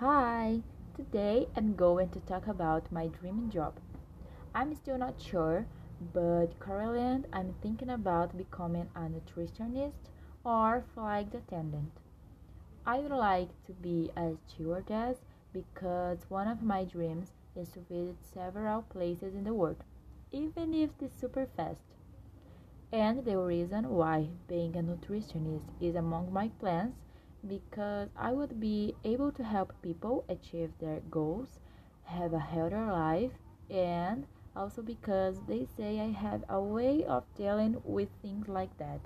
Hi, today I'm going to talk about my dream job. I'm still not sure, but currently I'm thinking about becoming a nutritionist or flight attendant. I would like to be a stewardess because one of my dreams is to visit several places in the world, even if it's super fast. And the reason why being a nutritionist is among my plans because I would be able to help people achieve their goals, have a healthier life, and also because they say I have a way of dealing with things like that.